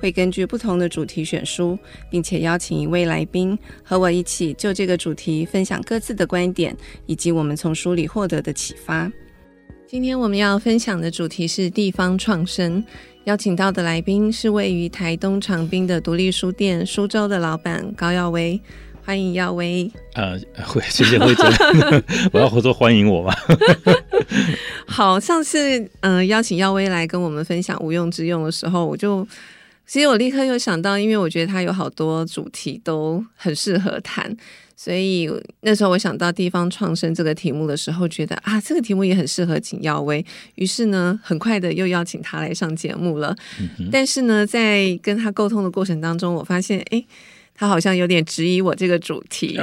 会根据不同的主题选书，并且邀请一位来宾和我一起就这个主题分享各自的观点，以及我们从书里获得的启发。今天我们要分享的主题是地方创生，邀请到的来宾是位于台东长滨的独立书店苏州的老板高耀威。欢迎耀威。呃，会谢谢慧珍，我要合作欢迎我吗？好，上次嗯、呃、邀请耀威来跟我们分享无用之用的时候，我就其实我立刻又想到，因为我觉得他有好多主题都很适合谈，所以那时候我想到地方创生这个题目的时候，觉得啊这个题目也很适合请耀威，于是呢很快的又邀请他来上节目了。嗯、但是呢，在跟他沟通的过程当中，我发现哎。诶他好像有点质疑我这个主题，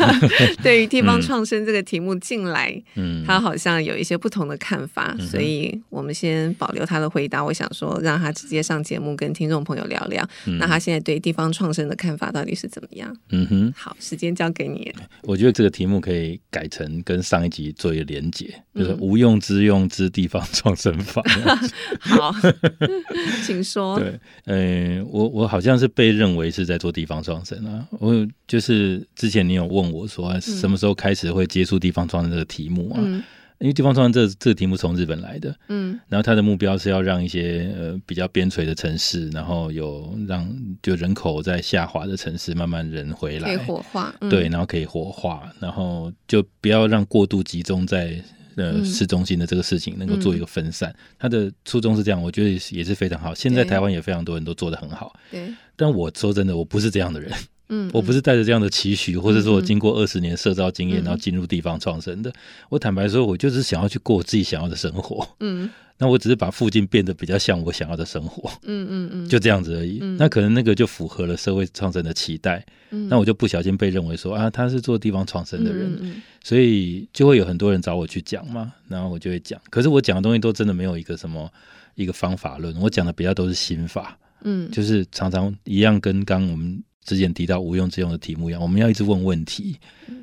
对于地方创生这个题目进来，嗯、他好像有一些不同的看法，嗯、所以我们先保留他的回答。我想说，让他直接上节目跟听众朋友聊聊，嗯、那他现在对地方创生的看法到底是怎么样？嗯哼，好，时间交给你。我觉得这个题目可以改成跟上一集做一个连结，就是无用之用之地方创生法。嗯、好，请说。对，嗯、呃，我我好像是被认为是在做地方创。创生啊！我就是之前你有问我说，什么时候开始会接触地方创生这个题目啊？嗯、因为地方创生这这个题目从日本来的，嗯，然后它的目标是要让一些呃比较边陲的城市，然后有让就人口在下滑的城市慢慢人回来，可以活化，嗯、对，然后可以活化，然后就不要让过度集中在。呃，市中心的这个事情能够做一个分散，嗯、他的初衷是这样，我觉得也是非常好。现在台湾也非常多人都做得很好，对。但我说真的，我不是这样的人，嗯，我不是带着这样的期许，或者说我经过二十年社招经验，然后进入地方创生的。我坦白说，我就是想要去过我自己想要的生活，嗯。那我只是把附近变得比较像我想要的生活，嗯嗯嗯，就这样子而已。嗯、那可能那个就符合了社会创生的期待，嗯、那我就不小心被认为说啊，他是做地方创生的人，嗯嗯、所以就会有很多人找我去讲嘛，然后我就会讲。可是我讲的东西都真的没有一个什么一个方法论，我讲的比较都是心法，嗯，就是常常一样跟刚我们。之前提到无用之用的题目一样，我们要一直问问题，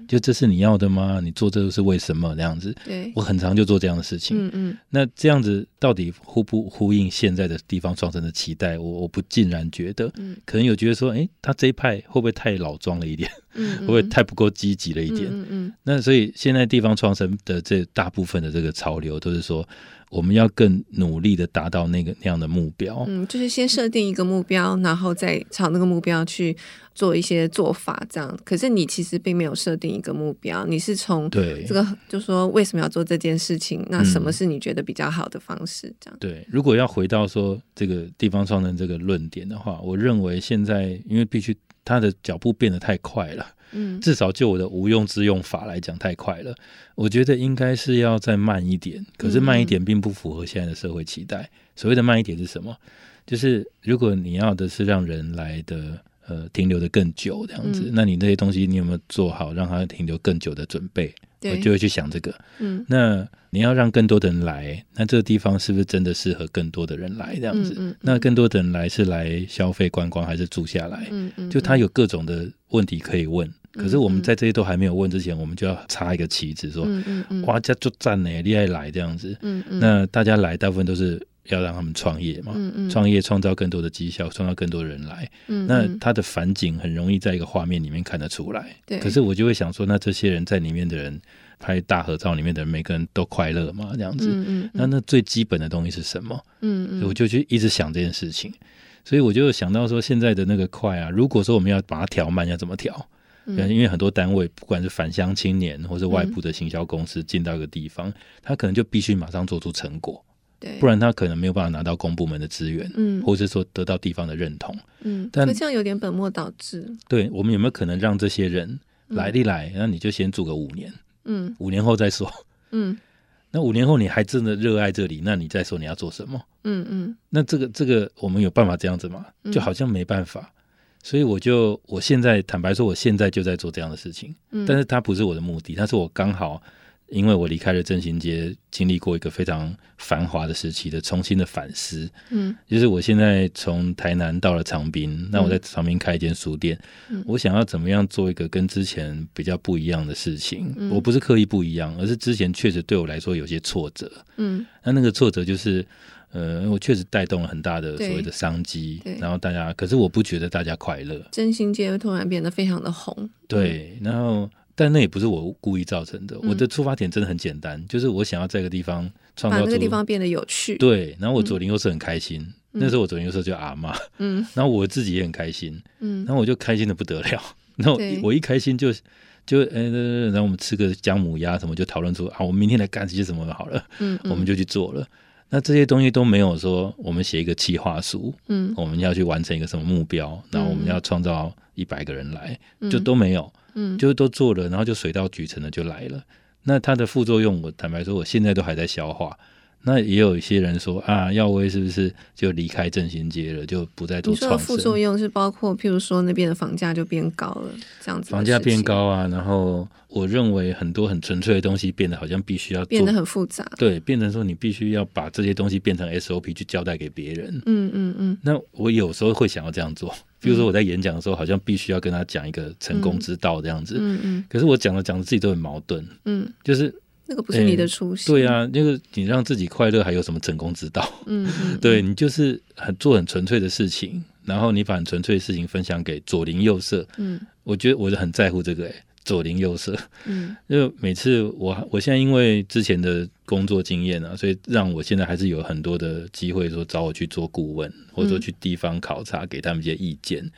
就这是你要的吗？你做这个是为什么？这样子，对，我很常就做这样的事情。嗯嗯，那这样子到底呼不呼应现在的地方创生的期待？我我不尽然觉得，嗯，可能有觉得说，哎，他这一派会不会太老庄了一点？嗯，会不会太不够积极了一点？嗯嗯，那所以现在地方创生的这大部分的这个潮流都是说。我们要更努力的达到那个那样的目标，嗯，就是先设定一个目标，然后再朝那个目标去做一些做法，这样。可是你其实并没有设定一个目标，你是从对这个，就说为什么要做这件事情？那什么是你觉得比较好的方式？这样。对，如果要回到说这个地方创生这个论点的话，我认为现在因为必须他的脚步变得太快了。嗯，至少就我的无用之用法来讲，太快了。我觉得应该是要再慢一点，可是慢一点并不符合现在的社会期待。所谓的慢一点是什么？就是如果你要的是让人来的呃停留的更久这样子，那你那些东西你有没有做好让它停留更久的准备？对我就会去想这个。嗯，那你要让更多的人来，那这个地方是不是真的适合更多的人来这样子？嗯嗯嗯、那更多的人来是来消费观光还是住下来？嗯嗯，就他有各种的问题可以问。可是我们在这些都还没有问之前，我们就要插一个旗子说：“嗯嗯嗯、哇，这就赞呢，厉害来这样子。嗯”嗯嗯、那大家来大部分都是要让他们创业嘛，嗯嗯、创业创造更多的绩效，创造更多的人来。嗯嗯、那他的反景很容易在一个画面里面看得出来。对可是我就会想说，那这些人在里面的人拍大合照里面的人，每个人都快乐嘛？这样子。嗯嗯、那那最基本的东西是什么？嗯嗯、我就去一直想这件事情。所以我就想到说，现在的那个快啊，如果说我们要把它调慢，要怎么调？因为很多单位，不管是返乡青年，或是外部的行销公司进到一个地方，嗯、他可能就必须马上做出成果，对，不然他可能没有办法拿到公部门的资源，嗯，或者是说得到地方的认同，嗯，但这样有点本末倒置。对，我们有没有可能让这些人来一来，那你就先住个五年，嗯，五年后再说，嗯，那五年后你还真的热爱这里，那你再说你要做什么？嗯嗯，那这个这个我们有办法这样子吗？就好像没办法。所以我就我现在坦白说，我现在就在做这样的事情，嗯，但是它不是我的目的，它是我刚好。因为我离开了振兴街，经历过一个非常繁华的时期的重新的反思，嗯，就是我现在从台南到了长滨，嗯、那我在长滨开一间书店，嗯、我想要怎么样做一个跟之前比较不一样的事情？嗯、我不是刻意不一样，而是之前确实对我来说有些挫折，嗯，那那个挫折就是，呃，我确实带动了很大的所谓的商机，然后大家，可是我不觉得大家快乐，振兴街突然变得非常的红，对，然后。但那也不是我故意造成的，嗯、我的出发点真的很简单，就是我想要在一个地方创造出，把这个地方变得有趣。对，然后我左邻右舍很开心，嗯、那时候我左邻右舍就阿妈，嗯，然后我自己也很开心，嗯，然后我就开心的不得了，然后我一开心就就哎、欸，然后我们吃个姜母鸭什么，就讨论出啊，我们明天来干些什么好了，嗯，嗯，我们就去做了。那这些东西都没有说我们写一个企划书，嗯，我们要去完成一个什么目标，然后我们要创造一百个人来，嗯、就都没有。嗯，就都做了，然后就水到渠成的就来了。那它的副作用，我坦白说，我现在都还在消化。那也有一些人说啊，耀威是不是就离开振兴街了，就不再做创生？你说副作用是包括，譬如说那边的房价就变高了，这样子。房价变高啊，然后我认为很多很纯粹的东西变得好像必须要变得很复杂。对，变成说你必须要把这些东西变成 SOP 去交代给别人。嗯嗯嗯。那我有时候会想要这样做，比如说我在演讲的时候，好像必须要跟他讲一个成功之道这样子。嗯嗯。可是我讲着讲着自己都很矛盾。嗯，就是。那个不是你的初心，欸，对啊，那个你让自己快乐，还有什么成功之道？嗯，嗯，对你就是很做很纯粹的事情，然后你把很纯粹的事情分享给左邻右舍。嗯，我觉得我是很在乎这个，欸，哎，左邻右舍。嗯，就每次我我现在因为之前的工作经验啊，所以让我现在还是有很多的机会说找我去做顾问，或者说去地方考察，给他们一些意见。嗯，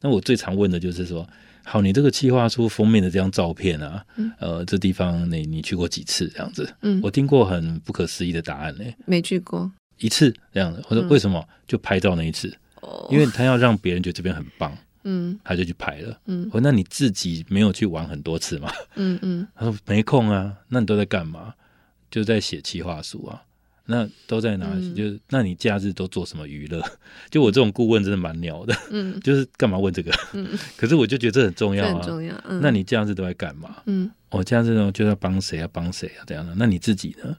那我最常问的就是说。好，你这个企划书封面的这张照片啊，嗯、呃，这地方你你去过几次这样子？嗯，我听过很不可思议的答案呢。没去过一次这样子。我说为什么？嗯、就拍照那一次，哦、因为他要让别人觉得这边很棒，嗯，他就去拍了，嗯。我说那你自己没有去玩很多次吗？嗯嗯。他说没空啊，那你都在干嘛？就在写企划书啊。那都在哪里？嗯、就是那你假日都做什么娱乐？就我这种顾问真的蛮鸟的，嗯，就是干嘛问这个？嗯，可是我就觉得这很重要啊，很重要。嗯，那你假日都在干嘛？嗯，我假日呢就要帮谁啊？帮谁啊？这样的。那你自己呢？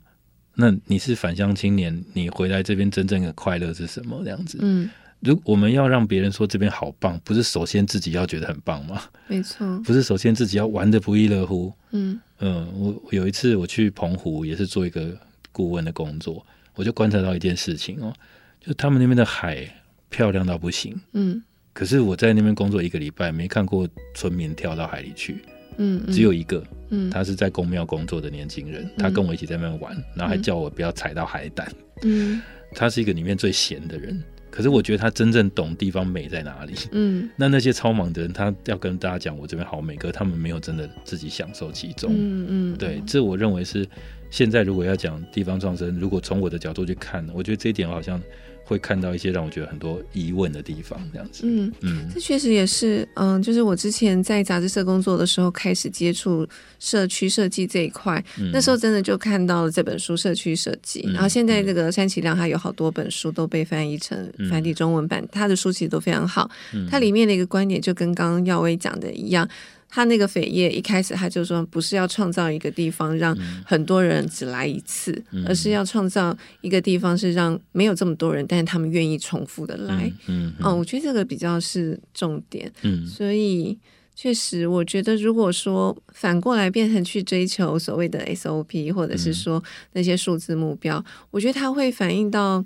那你是返乡青年，你回来这边真正的快乐是什么？这样子，嗯，如我们要让别人说这边好棒，不是首先自己要觉得很棒吗？没错，不是首先自己要玩的不亦乐乎？嗯嗯，我有一次我去澎湖，也是做一个。顾问的工作，我就观察到一件事情哦，就他们那边的海漂亮到不行，嗯，可是我在那边工作一个礼拜，没看过村民跳到海里去，嗯，只有一个，嗯，他是在公庙工作的年轻人，他跟我一起在那边玩，然后还叫我不要踩到海胆，嗯，他是一个里面最闲的人。可是我觉得他真正懂地方美在哪里。嗯，那那些超忙的人，他要跟大家讲我这边好美，可他们没有真的自己享受其中。嗯嗯，对，这我认为是现在如果要讲地方创生，如果从我的角度去看，我觉得这一点好像。会看到一些让我觉得很多疑问的地方，这样子。嗯嗯，嗯这确实也是，嗯，就是我之前在杂志社工作的时候，开始接触社区设计这一块，嗯、那时候真的就看到了这本书《社区设计》，嗯、然后现在这个山崎亮他有好多本书都被翻译成繁体中文版，嗯、他的书其实都非常好。嗯、他里面的一个观点就跟刚刚耀威讲的一样。他那个扉页一开始他就说，不是要创造一个地方让很多人只来一次，嗯、而是要创造一个地方是让没有这么多人，但是他们愿意重复的来。嗯，哦，我觉得这个比较是重点。嗯，所以确实，我觉得如果说反过来变成去追求所谓的 SOP，或者是说那些数字目标，嗯、我觉得它会反映到。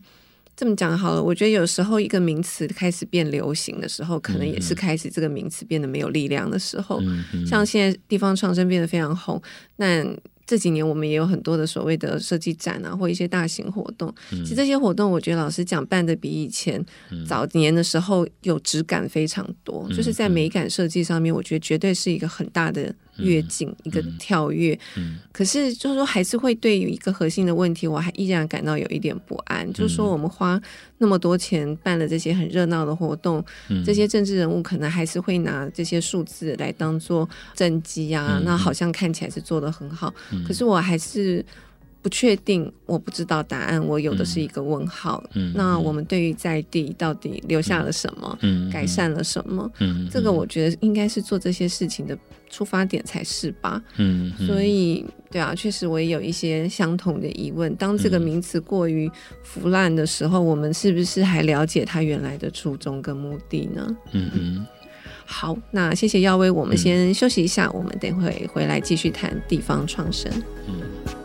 这么讲好了，我觉得有时候一个名词开始变流行的时候，可能也是开始这个名词变得没有力量的时候。嗯嗯、像现在地方创生变得非常红，那。这几年我们也有很多的所谓的设计展啊，或一些大型活动。嗯、其实这些活动，我觉得老实讲，办的比以前早年的时候有质感非常多。嗯、就是在美感设计上面，我觉得绝对是一个很大的跃进，嗯、一个跳跃。嗯、可是就是说，还是会对于一个核心的问题，我还依然感到有一点不安。嗯、就是说，我们花那么多钱办了这些很热闹的活动，嗯、这些政治人物可能还是会拿这些数字来当做政绩啊，嗯、那好像看起来是做的很好。可是我还是不确定，我不知道答案，我有的是一个问号。嗯，那我们对于在地到底留下了什么？嗯，改善了什么？嗯，这个我觉得应该是做这些事情的出发点才是吧。嗯，所以对啊，确实我也有一些相同的疑问。当这个名词过于腐烂的时候，我们是不是还了解它原来的初衷跟目的呢？嗯嗯。好，那谢谢耀威，我们先休息一下，我们等会回来继续谈地方创生。嗯。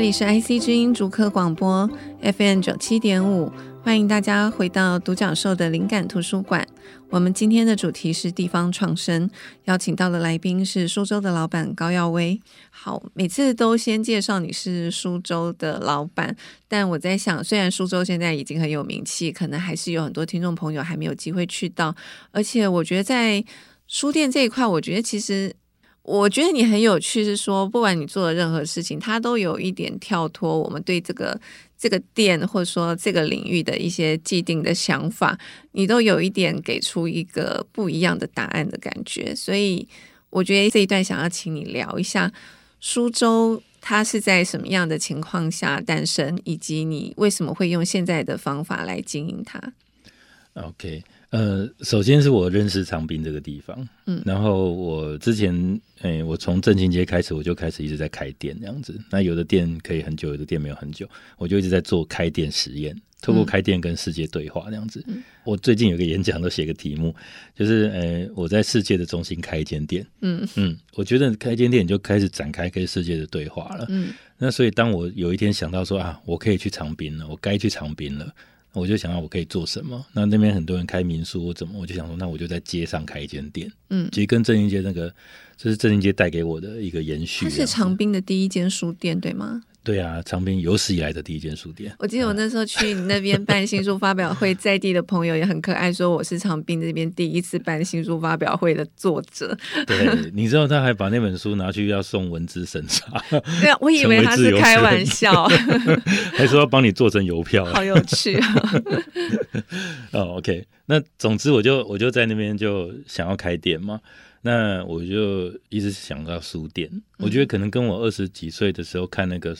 这里是 IC 之音逐客广播 FM 九七点五，欢迎大家回到独角兽的灵感图书馆。我们今天的主题是地方创生，邀请到的来宾是苏州的老板高耀威。好，每次都先介绍你是苏州的老板，但我在想，虽然苏州现在已经很有名气，可能还是有很多听众朋友还没有机会去到。而且我觉得在书店这一块，我觉得其实。我觉得你很有趣，是说不管你做的任何事情，它都有一点跳脱我们对这个这个店或者说这个领域的一些既定的想法，你都有一点给出一个不一样的答案的感觉。所以我觉得这一段想要请你聊一下苏州，它是在什么样的情况下诞生，以及你为什么会用现在的方法来经营它。OK。呃，首先是我认识长滨这个地方，嗯，然后我之前，哎、欸，我从正清街开始，我就开始一直在开店这样子。那有的店可以很久，有的店没有很久，我就一直在做开店实验，透过开店跟世界对话这样子。嗯、我最近有个演讲都写个题目，就是，呃、欸，我在世界的中心开一间店，嗯嗯，我觉得开一间店就开始展开跟世界的对话了，嗯，那所以当我有一天想到说啊，我可以去长滨了，我该去长滨了。我就想要我可以做什么？那那边很多人开民宿，我怎么我就想说，那我就在街上开一间店。嗯，其实跟正兴街那个，这是正兴街带给我的一个延续。它是长滨的第一间书店，对吗？对啊，长滨有史以来的第一间书店。我记得我那时候去你那边办新书发表会，在地的朋友也很可爱，说我是长滨这边第一次办新书发表会的作者。对，你知道他还把那本书拿去要送文字审查。对啊，我以为他是开玩笑，还说要帮你做成邮票，好有趣啊！哦，OK，那总之我就我就在那边就想要开店嘛。那我就一直想到书店，嗯、我觉得可能跟我二十几岁的时候看那个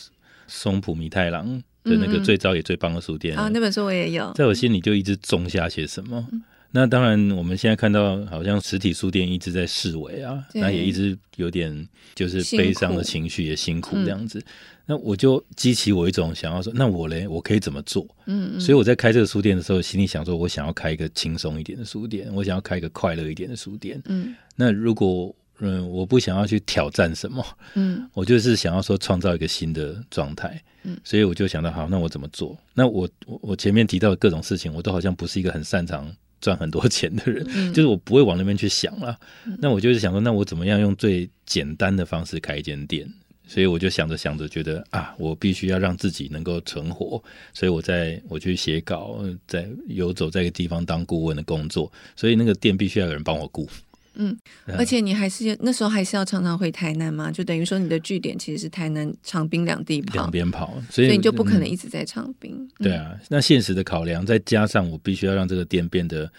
松浦弥太郎的那个最早也最棒的书店啊、嗯嗯哦，那本书我也有，在我心里就一直种下些什么。嗯、那当然，我们现在看到好像实体书店一直在示威啊，那也一直有点就是悲伤的情绪，也辛苦这样子。那我就激起我一种想要说，那我嘞，我可以怎么做？嗯，嗯，所以我在开这个书店的时候，心里想说，我想要开一个轻松一点的书店，我想要开一个快乐一点的书店。嗯，那如果嗯，我不想要去挑战什么，嗯，我就是想要说创造一个新的状态。嗯，所以我就想到，好，那我怎么做？那我我我前面提到的各种事情，我都好像不是一个很擅长赚很多 钱的人，嗯，就是我不会往那边去想了。嗯，那我就是想说，那我怎么样用最简单的方式开一间店？所以我就想着想着，觉得啊，我必须要让自己能够存活，所以我在我去写稿，在游走在一个地方当顾问的工作，所以那个店必须要有人帮我顾。嗯，而且你还是那时候还是要常常回台南嘛，就等于说你的据点其实是台南、长滨两地跑，两边跑，所以，所以你就不可能一直在长滨。对啊，那现实的考量，再加上我必须要让这个店变得。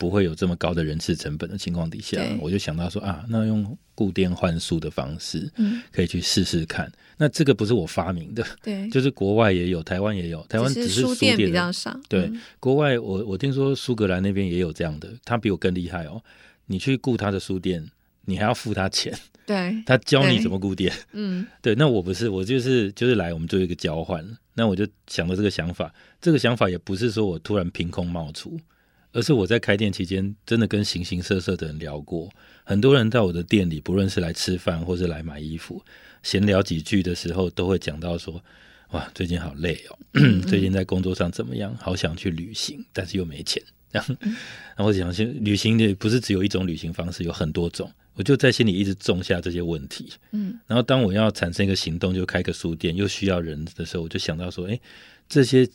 不会有这么高的人事成本的情况底下，我就想到说啊，那用固店换书的方式，嗯，可以去试试看。那这个不是我发明的，对，就是国外也有，台湾也有，台湾只是书店比较少。对，嗯、国外我我听说苏格兰那边也有这样的，他比我更厉害哦。你去雇他的书店，你还要付他钱，对，他教你怎么顾店，嗯，对。那我不是，我就是就是来我们做一个交换。那我就想到这个想法，这个想法也不是说我突然凭空冒出。而是我在开店期间，真的跟形形色色的人聊过。很多人到我的店里，不论是来吃饭或是来买衣服，闲聊几句的时候，都会讲到说：“哇，最近好累哦，最近在工作上怎么样？好想去旅行，但是又没钱。”然后我想，旅行的不是只有一种旅行方式，有很多种。我就在心里一直种下这些问题。嗯，然后当我要产生一个行动，就开个书店，又需要人的时候，我就想到说：“哎，这些。”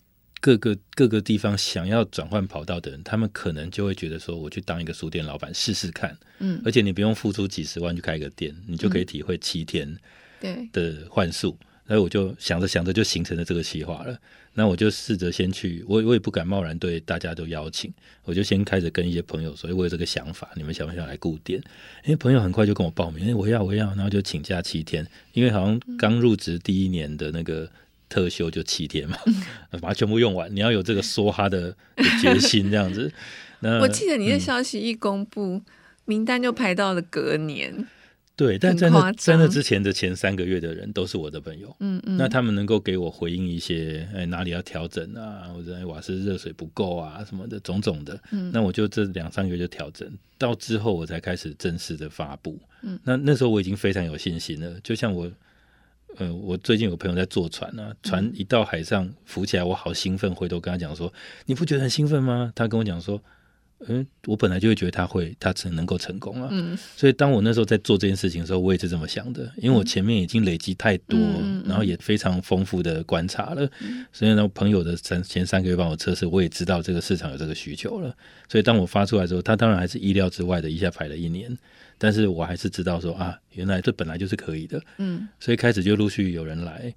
各个各个地方想要转换跑道的人，他们可能就会觉得说，我去当一个书店老板试试看，嗯，而且你不用付出几十万去开一个店，你就可以体会七天对。的换宿，所以我就想着想着就形成了这个计划了。那我就试着先去，我我也不敢贸然对大家都邀请，我就先开始跟一些朋友说，我有这个想法，你们想不想来顾店？因为朋友很快就跟我报名，哎，我要我要，然后就请假七天，因为好像刚入职第一年的那个特休就七天嘛，把它全部用完，你要有这个梭哈的，决心这样子。那我记得你的消息一公布，嗯、名单就排到了隔年。对，但在那在那之前的前三个月的人都是我的朋友，嗯嗯，那他们能够给我回应一些，哎，哪里要调整啊，或者瓦斯热水不够啊什么的种种的，嗯，那我就这两三个月就调整，到之后我才开始正式的发布，嗯，那那时候我已经非常有信心了，就像我，呃，我最近有个朋友在坐船啊，船一到海上浮起来，我好兴奋，回头跟他讲说，你不觉得很兴奋吗？他跟我讲说。嗯，我本来就会觉得他会，他成能够成功啊。嗯，所以当我那时候在做这件事情的时候，我也是这么想的，因为我前面已经累积太多，嗯、然后也非常丰富的观察了。嗯、所以呢，朋友的三前三个月帮我测试，我也知道这个市场有这个需求了。所以当我发出来之后，他当然还是意料之外的，一下排了一年，但是我还是知道说啊，原来这本来就是可以的。嗯，所以开始就陆续有人来。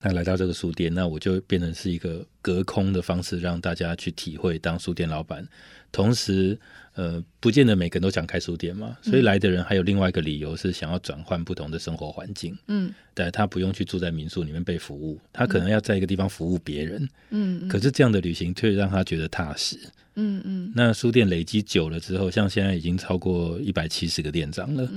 那来到这个书店，那我就变成是一个隔空的方式，让大家去体会当书店老板。同时，呃，不见得每个人都想开书店嘛，所以来的人还有另外一个理由是想要转换不同的生活环境。嗯，但他不用去住在民宿里面被服务，他可能要在一个地方服务别人。嗯，可是这样的旅行却让他觉得踏实。嗯嗯。那书店累积久了之后，像现在已经超过一百七十个店长了。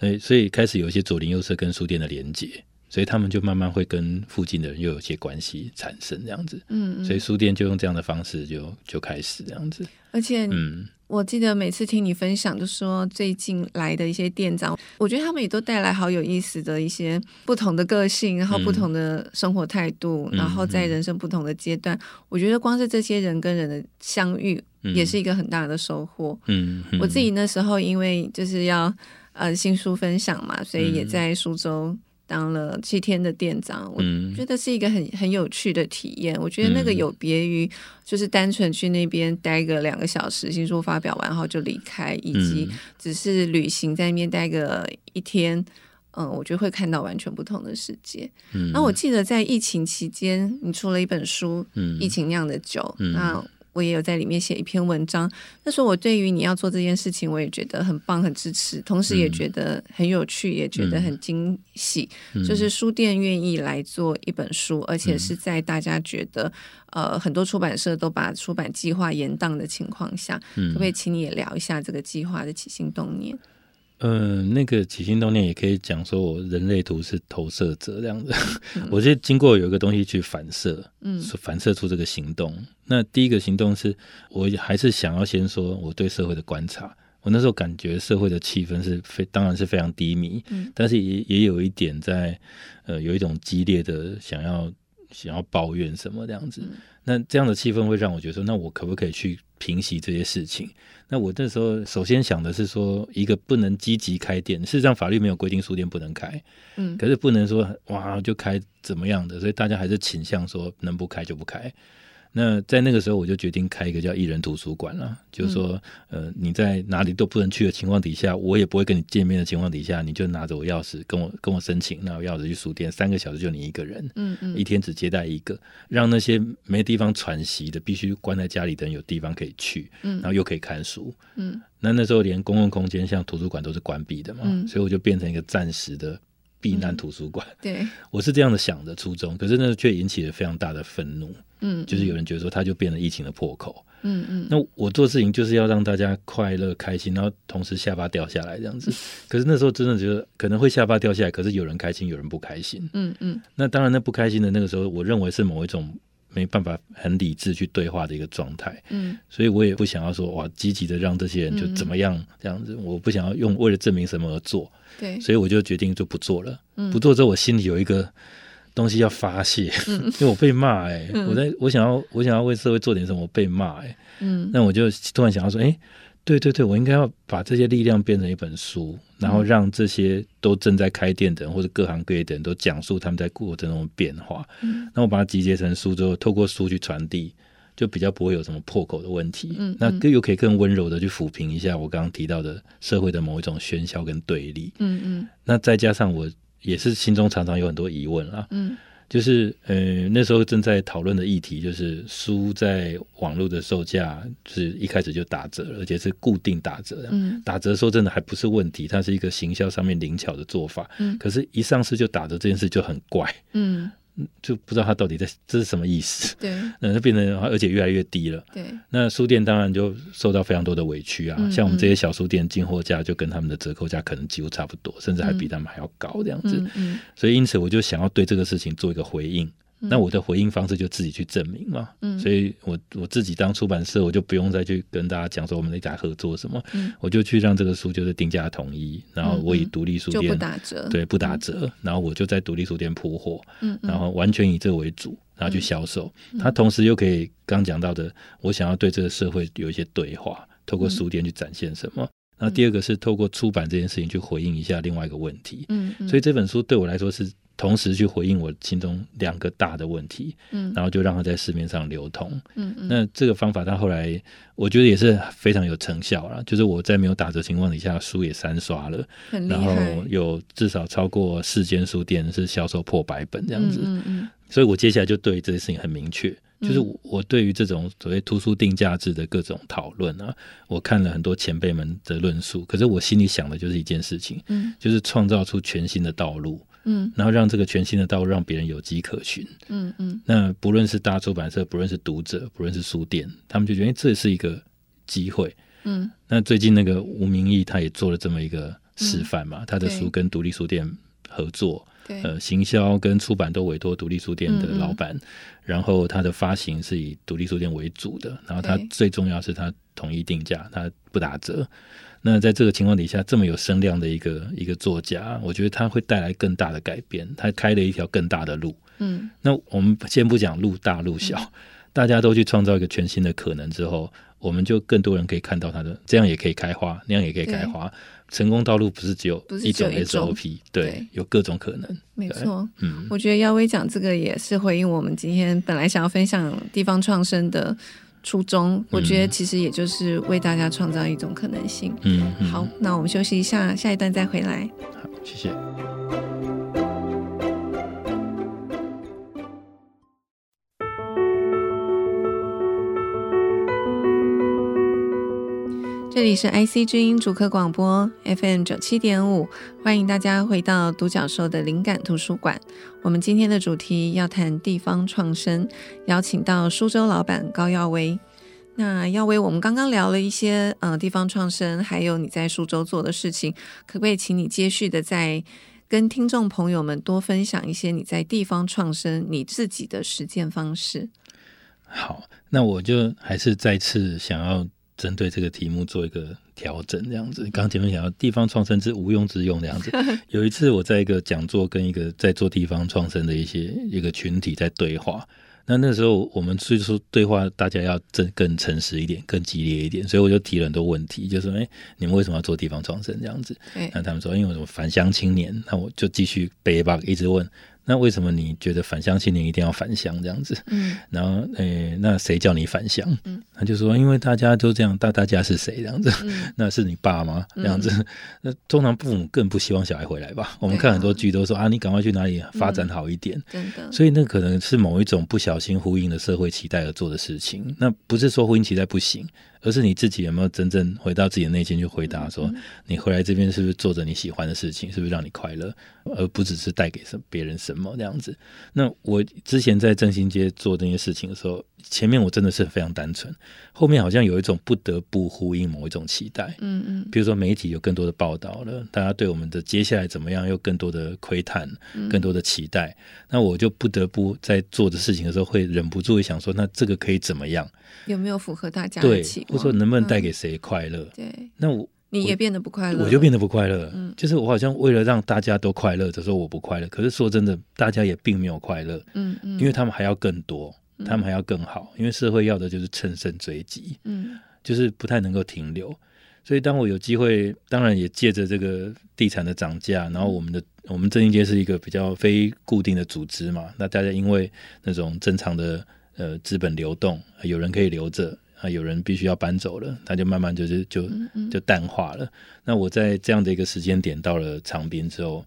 嗯，所以开始有一些左邻右舍跟书店的连结。所以他们就慢慢会跟附近的人又有些关系产生这样子，嗯，嗯，所以书店就用这样的方式就就开始这样子。而且，嗯，我记得每次听你分享，就说最近来的一些店长，我觉得他们也都带来好有意思的一些不同的个性，然后不同的生活态度，嗯、然后在人生不同的阶段，嗯、我觉得光是这些人跟人的相遇，也是一个很大的收获。嗯，嗯，我自己那时候因为就是要呃新书分享嘛，所以也在书周。当了七天的店长，我觉得是一个很很有趣的体验。我觉得那个有别于就是单纯去那边待个两个小时，新书发表完后就离开，以及只是旅行在那边待个一天，嗯，我觉得会看到完全不同的世界。那我记得在疫情期间，你出了一本书，《疫情酿的酒》，那。我也有在里面写一篇文章。那时候我对于你要做这件事情，我也觉得很棒，很支持，同时也觉得很有趣，嗯、也觉得很惊喜。嗯、就是书店愿意来做一本书，而且是在大家觉得呃很多出版社都把出版计划延宕的情况下，嗯、可不可以请你也聊一下这个计划的起心动念？嗯、呃，那个起心动念也可以讲说，我人类图是投射者这样子。嗯、我觉得经过有一个东西去反射，嗯，反射出这个行动。那第一个行动是，我还是想要先说我对社会的观察。我那时候感觉社会的气氛是非，当然是非常低迷，嗯，但是也也有一点在，呃，有一种激烈的想要想要抱怨什么这样子。嗯、那这样的气氛会让我觉得说，那我可不可以去平息这些事情？那我那时候首先想的是说，一个不能积极开店，事实上法律没有规定书店不能开，嗯，可是不能说哇就开怎么样的，所以大家还是倾向说能不开就不开。那在那个时候，我就决定开一个叫“艺人图书馆”了。就是说，呃，你在哪里都不能去的情况底下，我也不会跟你见面的情况底下，你就拿着我钥匙跟我跟我申请，那我钥匙去书店，三个小时就你一个人，嗯嗯，一天只接待一个，让那些没地方喘息的、必须关在家里的人有地方可以去，嗯，然后又可以看书，嗯，那那时候连公共空间像图书馆都是关闭的嘛，嗯，所以我就变成一个暂时的避难图书馆。对，我是这样的想的初衷，可是那却引起了非常大的愤怒。嗯，就是有人觉得说，他就变成疫情的破口。嗯嗯，那我做事情就是要让大家快乐开心，然后同时下巴掉下来这样子。可是那时候真的觉得可能会下巴掉下来，可是有人开心，有人不开心。嗯嗯，那当然，那不开心的那个时候，我认为是某一种没办法很理智去对话的一个状态。嗯，所以我也不想要说哇，积极的让这些人就怎么样这样子。我不想要用为了证明什么而做。对，所以我就决定就不做了。嗯，不做之后，我心里有一个。东西要发泄，嗯、因为我被骂哎、欸，嗯、我在我想要我想要为社会做点什么，我被骂哎、欸，嗯，那我就突然想要说，哎、欸，对对对，我应该要把这些力量变成一本书，然后让这些都正在开店的人或者各行各业的人都讲述他们在过程中的变化，嗯，那我把它集结成书之后，透过书去传递，就比较不会有什么破口的问题，嗯，那又可以更温柔的去抚平一下我刚刚提到的社会的某一种喧嚣跟对立，嗯嗯，那再加上我。也是心中常常有很多疑问啊，嗯，就是呃那时候正在讨论的议题，就是书在网络的售价是一开始就打折，而且是固定打折。嗯，打折说真的还不是问题，它是一个行销上面灵巧的做法。嗯，可是，一上市就打折这件事就很怪。嗯。就不知道他到底在这是什么意思。对，那就变成而且越来越低了。对，那书店当然就受到非常多的委屈啊。嗯、像我们这些小书店进货价就跟他们的折扣价可能几乎差不多，甚至还比他们还要高这样子。嗯嗯、所以因此我就想要对这个事情做一个回应。那我的回应方式就自己去证明嘛，嗯，所以我我自己当出版社，我就不用再去跟大家讲说我们那家合作什么，嗯，我就去让这个书就是定价统一，然后我以独立书店不打折，对，不打折，然后我就在独立书店铺货，嗯，然后完全以这个为主，然后去销售，它同时又可以刚讲到的，我想要对这个社会有一些对话，透过书店去展现什么，那第二个是透过出版这件事情去回应一下另外一个问题，嗯，所以这本书对我来说是。同时去回应我心中两个大的问题，嗯，然后就让它在市面上流通，嗯嗯。那这个方法，它后来我觉得也是非常有成效了。就是我在没有打折情况底下，书也三刷了，然后有至少超过四间书店是销售破百本这样子，嗯嗯。所以我接下来就对这件事情很明确，就是我对于这种所谓图书定价制的各种讨论啊，我看了很多前辈们的论述，可是我心里想的就是一件事情，嗯，就是创造出全新的道路。嗯，然后让这个全新的道路让别人有迹可循。嗯嗯，那不论是大出版社，不论是读者，不论是书店，他们就觉得这是一个机会。嗯，那最近那个吴明义他也做了这么一个示范嘛，嗯、他的书跟独立书店合作，对呃，行销跟出版都委托独立书店的老板，嗯嗯，然后他的发行是以独立书店为主的，然后他最重要是他统一定价，他不打折。那在这个情况底下，这么有声量的一个一个作家，我觉得他会带来更大的改变，他开了一条更大的路。嗯，那我们先不讲路大路小，嗯、大家都去创造一个全新的可能之后，我们就更多人可以看到他的，这样也可以开花，那样也可以开花。成功道路不是只有一种 SOP，对，对有各种可能。没错，嗯，我觉得耀威讲这个也是回应我们今天本来想要分享地方创生的。初衷，我觉得其实也就是为大家创造一种可能性。嗯，嗯好，那我们休息一下，下一段再回来。好，谢谢。这里是 IC 之音主客广播 FM 九七点五，欢迎大家回到独角兽的灵感图书馆。我们今天的主题要谈地方创生，邀请到苏州老板高耀威。那耀威，我们刚刚聊了一些呃地方创生，还有你在苏州做的事情，可不可以请你接续的再跟听众朋友们多分享一些你在地方创生你自己的实践方式？好，那我就还是再次想要。针对这个题目做一个调整，这样子。刚刚前面讲到地方创生之无用之用这样子。有一次我在一个讲座，跟一个在做地方创生的一些一个群体在对话。那那时候我们所以说对话，大家要更更诚实一点，更激烈一点。所以我就提了很多问题，就说：哎，你们为什么要做地方创生这样子？那他们说：因为什么返乡青年。那我就继续背吧，一直问。那为什么你觉得返乡青年一定要返乡这样子？嗯，然后诶、欸，那谁叫你返乡？嗯，他就说，因为大家都这样，大大家是谁这样子？嗯、那是你爸妈？这样子？嗯、那通常父母更不希望小孩回来吧？我们看很多剧都说啊，啊，你赶快去哪里发展好一点。真的、嗯。所以那可能是某一种不小心呼应了社会期待而做的事情。那不是说呼应期待不行。而是你自己有没有真正回到自己的内心去回答说，你回来这边是不是做着你喜欢的事情，是不是让你快乐，而不只是带给什别人什么这样子？那我之前在正兴街做这些事情的时候，前面我真的是非常单纯，后面好像有一种不得不呼应某一种期待，嗯嗯，比如说媒体有更多的报道了，大家对我们的接下来怎么样有更多的窥探，更多的期待，那我就不得不在做的事情的时候会忍不住会想说，那这个可以怎么样？有没有符合大家的期望？或者说能不能带给谁快乐？嗯、对，那我你也变得不快乐，我就变得不快乐。嗯，就是我好像为了让大家都快乐，就说我不快乐。可是说真的，大家也并没有快乐。嗯嗯，因为他们还要更多，他们还要更好。因为社会要的就是乘胜追击。嗯，就是不太能够停留。所以当我有机会，当然也借着这个地产的涨价，然后我们的我们正兴街是一个比较非固定的组织嘛，那大家因为那种正常的。呃，资本流动，有人可以留着，啊，有人必须要搬走了，他就慢慢就是就就淡化了。那我在这样的一个时间点到了长滨之后，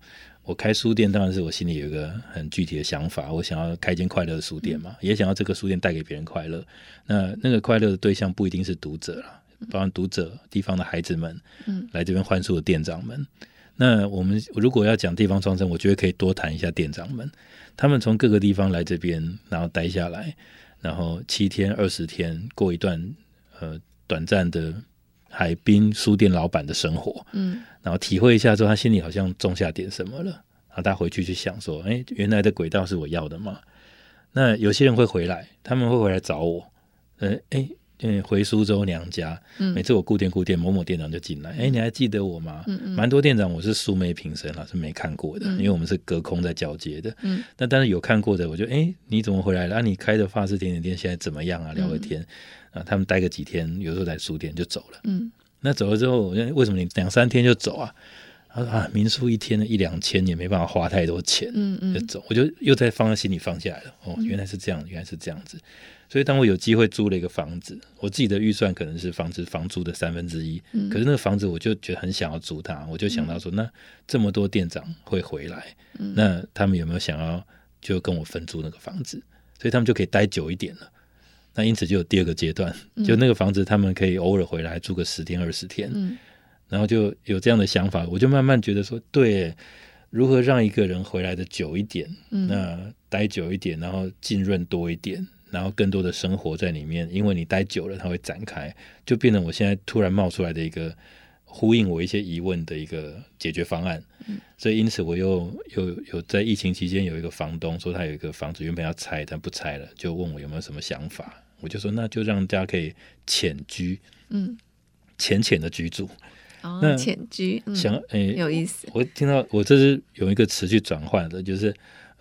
我开书店当然是我心里有一个很具体的想法，我想要开间快乐的书店嘛，也想要这个书店带给别人快乐。那那个快乐的对象不一定是读者了，包括读者、地方的孩子们，嗯，来这边换书的店长们。那我们如果要讲地方创生，我觉得可以多谈一下店长们，他们从各个地方来这边，然后待下来，然后七天、二十天过一段呃短暂的海滨书店老板的生活，嗯，然后体会一下之后，他心里好像种下点什么了，然后他回去去想说，哎，原来的轨道是我要的吗？那有些人会回来，他们会回来找我，呃，哎。嗯，回苏州娘家，每次我顾店顾店，某某店长就进来，哎、欸，你还记得我吗？嗯嗯，蛮多店长我是素昧平生了，是没看过的，因为我们是隔空在交接的。嗯，那但是有看过的，我就哎、欸，你怎么回来了？啊，你开的法式甜点店现在怎么样啊？聊个天，啊，他们待个几天，有时候在书店就走了。嗯，那走了之后，为什么你两三天就走啊？他说啊，民宿一天一两千也没办法花太多钱，嗯嗯，就走，我就又在放在心里放下来了。哦，原来是这样，原来是这样子。所以，当我有机会租了一个房子，我自己的预算可能是房子房租的三分之一。嗯、可是那个房子，我就觉得很想要租它，我就想到说，那这么多店长会回来，嗯、那他们有没有想要就跟我分租那个房子？所以他们就可以待久一点了。那因此就有第二个阶段，就那个房子他们可以偶尔回来住个十天二十天，嗯、然后就有这样的想法，我就慢慢觉得说，对，如何让一个人回来的久一点，嗯、那待久一点，然后浸润多一点。然后更多的生活在里面，因为你待久了，它会展开，就变成我现在突然冒出来的一个呼应我一些疑问的一个解决方案。嗯、所以因此我又又有在疫情期间有一个房东说他有一个房子原本要拆，但不拆了，就问我有没有什么想法。我就说那就让大家可以浅居，嗯，浅浅的居住。哦，那浅居，嗯、想诶，有意思。我听到我这是有一个词去转换的，就是。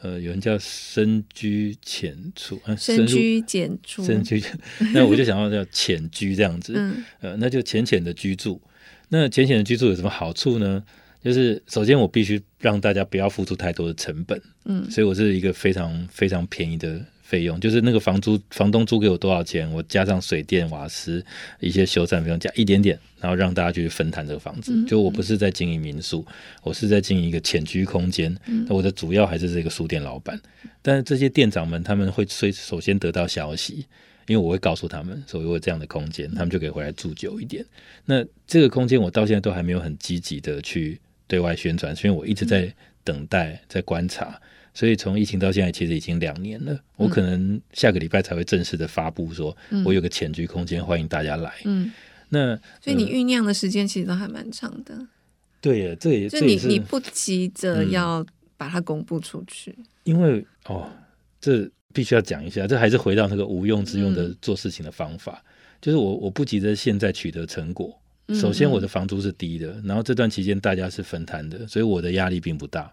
呃，有人叫深居浅出，啊、深居简出，深居。那我就想要叫浅居这样子，嗯、呃，那就浅浅的居住。那浅浅的居住有什么好处呢？就是首先我必须让大家不要付出太多的成本，嗯，所以我是一个非常非常便宜的。费用就是那个房租，房东租给我多少钱，我加上水电瓦斯一些修缮费用加一点点，然后让大家去分摊这个房子。嗯、就我不是在经营民宿，我是在经营一个浅居空间。嗯、我的主要还是这个书店老板。但是这些店长们他们会首首先得到消息，因为我会告诉他们，所以我有这样的空间，他们就可以回来住久一点。那这个空间我到现在都还没有很积极的去对外宣传，所以我一直在等待，在观察。所以从疫情到现在，其实已经两年了。我可能下个礼拜才会正式的发布，说我有个浅居空间，欢迎大家来。嗯，那所以你酝酿的时间其实都还蛮长的。对呀，这也就你你不急着要把它公布出去，因为哦，这必须要讲一下，这还是回到那个无用之用的做事情的方法，就是我我不急着现在取得成果。首先，我的房租是低的，然后这段期间大家是分摊的，所以我的压力并不大。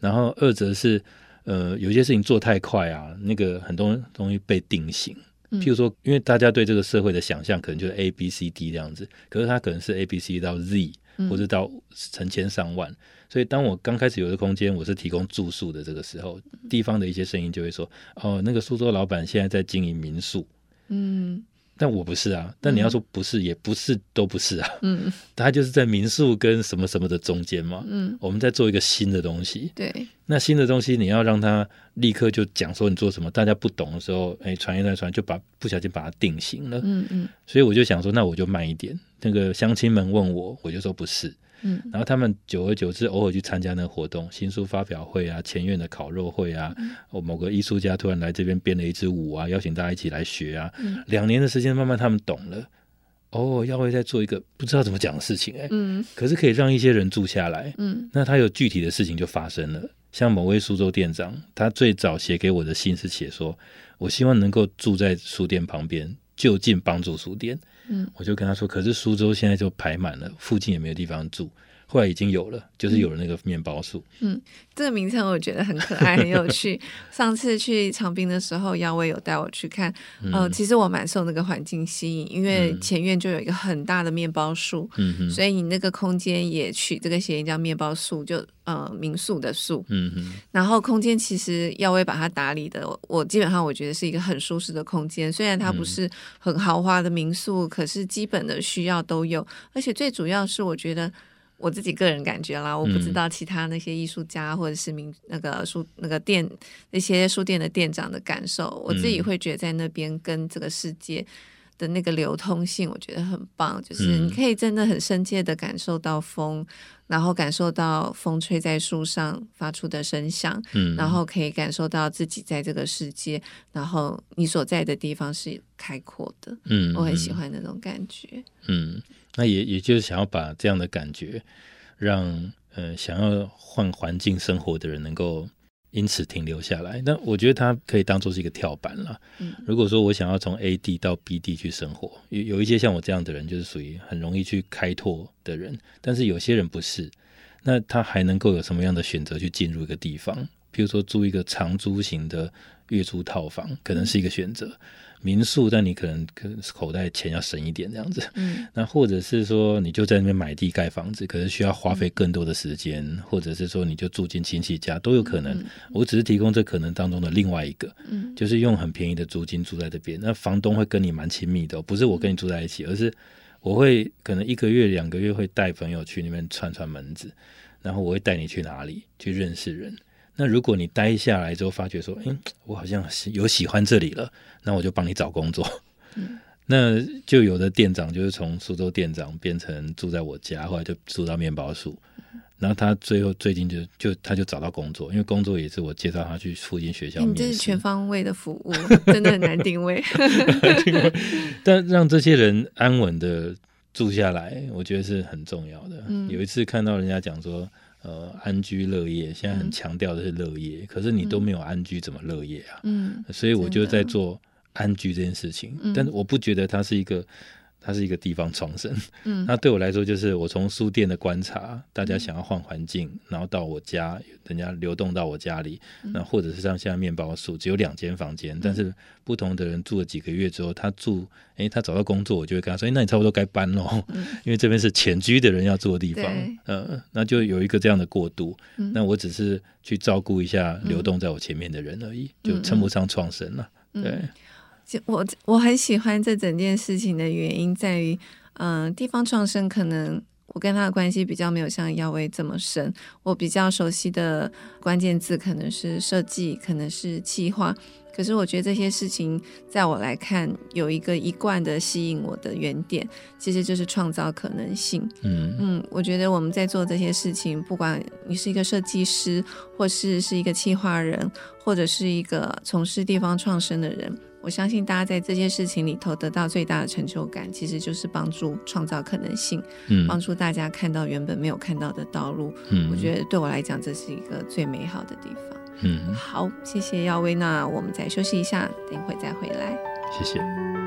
然后二则是，呃，有些事情做太快啊，那个很多东西被定型。譬如说，因为大家对这个社会的想象可能就是 A B C D 这样子，可是它可能是 A B C 到 Z，或者到成千上万。所以当我刚开始有的空间，我是提供住宿的这个时候，地方的一些声音就会说：“哦，那个苏州老板现在在经营民宿。”嗯。但我不是啊，但你要说不是，嗯、也不是，都不是啊。嗯，他就是在民宿跟什么什么的中间嘛。嗯，我们在做一个新的东西。对，那新的东西你要让他立刻就讲说你做什么，大家不懂的时候，哎，传一传传就把不小心把它定型了。嗯嗯，所以我就想说，那我就慢一点。那个乡亲们问我，我就说不是。嗯，然后他们久而久之，偶尔去参加那个活动，新书发表会啊，前院的烤肉会啊，哦、嗯，某个艺术家突然来这边编了一支舞啊，邀请大家一起来学啊。嗯、两年的时间，慢慢他们懂了。哦，要会在做一个不知道怎么讲的事情，哎，嗯，可是可以让一些人住下来。嗯，那他有具体的事情就发生了。像某位苏州店长，他最早写给我的信是写说，我希望能够住在书店旁边，就近帮助书店。嗯，我就跟他说，可是苏州现在就排满了，附近也没有地方住，后来已经有了，就是有了那个面包树。嗯，这个名称我觉得很可爱，很有趣。上次去长滨的时候，耀威有带我去看。呃，嗯、其实我蛮受那个环境吸引，因为前院就有一个很大的面包树，嗯哼，所以你那个空间也取这个谐音叫面包树，就呃民宿的宿，嗯哼。然后空间其实耀威把它打理的，我基本上我觉得是一个很舒适的空间。虽然它不是很豪华的民宿，可是基本的需要都有，而且最主要是我觉得。我自己个人感觉啦，我不知道其他那些艺术家或者是名那个书那个店那些书店的店长的感受，我自己会觉得在那边跟这个世界的那个流通性，我觉得很棒，就是你可以真的很深切的感受到风，然后感受到风吹在树上发出的声响，然后可以感受到自己在这个世界，然后你所在的地方是开阔的，嗯，我很喜欢那种感觉，嗯。那也也就是想要把这样的感觉让，让呃想要换环境生活的人能够因此停留下来。那我觉得它可以当做是一个跳板了。嗯，如果说我想要从 A 地到 B 地去生活，有有一些像我这样的人，就是属于很容易去开拓的人。但是有些人不是，那他还能够有什么样的选择去进入一个地方？比如说租一个长租型的月租套房，可能是一个选择。民宿，但你可能口袋钱要省一点这样子。嗯，那或者是说，你就在那边买地盖房子，可是需要花费更多的时间，嗯、或者是说，你就住进亲戚家都有可能。嗯、我只是提供这可能当中的另外一个，嗯，就是用很便宜的租金住在这边。那房东会跟你蛮亲密的，不是我跟你住在一起，而是我会可能一个月、两个月会带朋友去那边串串门子，然后我会带你去哪里去认识人。那如果你待下来之后，发觉说，嗯，我好像有喜欢这里了，那我就帮你找工作。嗯，那就有的店长就是从苏州店长变成住在我家，后来就住到面包树。然后他最后最近就就他就找到工作，因为工作也是我介绍他去附近学校。你这是全方位的服务，真的很难定位。难定位。但让这些人安稳的住下来，我觉得是很重要的。嗯，有一次看到人家讲说。呃，安居乐业，现在很强调的是乐业，嗯、可是你都没有安居，怎么乐业啊？嗯，所以我就在做安居这件事情，嗯、但是我不觉得它是一个。它是一个地方创生，嗯，那对我来说就是我从书店的观察，大家想要换环境，嗯、然后到我家，人家流动到我家里，那、嗯、或者是像现在面包树只有两间房间，嗯、但是不同的人住了几个月之后，他住，哎，他找到工作，我就会跟他说，哎，那你差不多该搬喽，嗯、因为这边是潜居的人要住的地方，嗯那就有一个这样的过渡，嗯、那我只是去照顾一下流动在我前面的人而已，嗯、就称不上创生了，嗯、对。我我很喜欢这整件事情的原因在于，嗯、呃，地方创生可能我跟他的关系比较没有像耀威这么深。我比较熟悉的关键字可能是设计，可能是企划。可是我觉得这些事情在我来看有一个一贯的吸引我的原点，其实就是创造可能性。嗯嗯，我觉得我们在做这些事情，不管你是一个设计师，或是是一个企划人，或者是一个从事地方创生的人。我相信大家在这件事情里头得到最大的成就感，其实就是帮助创造可能性，嗯，帮助大家看到原本没有看到的道路。嗯，我觉得对我来讲，这是一个最美好的地方。嗯，好，谢谢耀威，那我们再休息一下，等一会再回来。谢谢。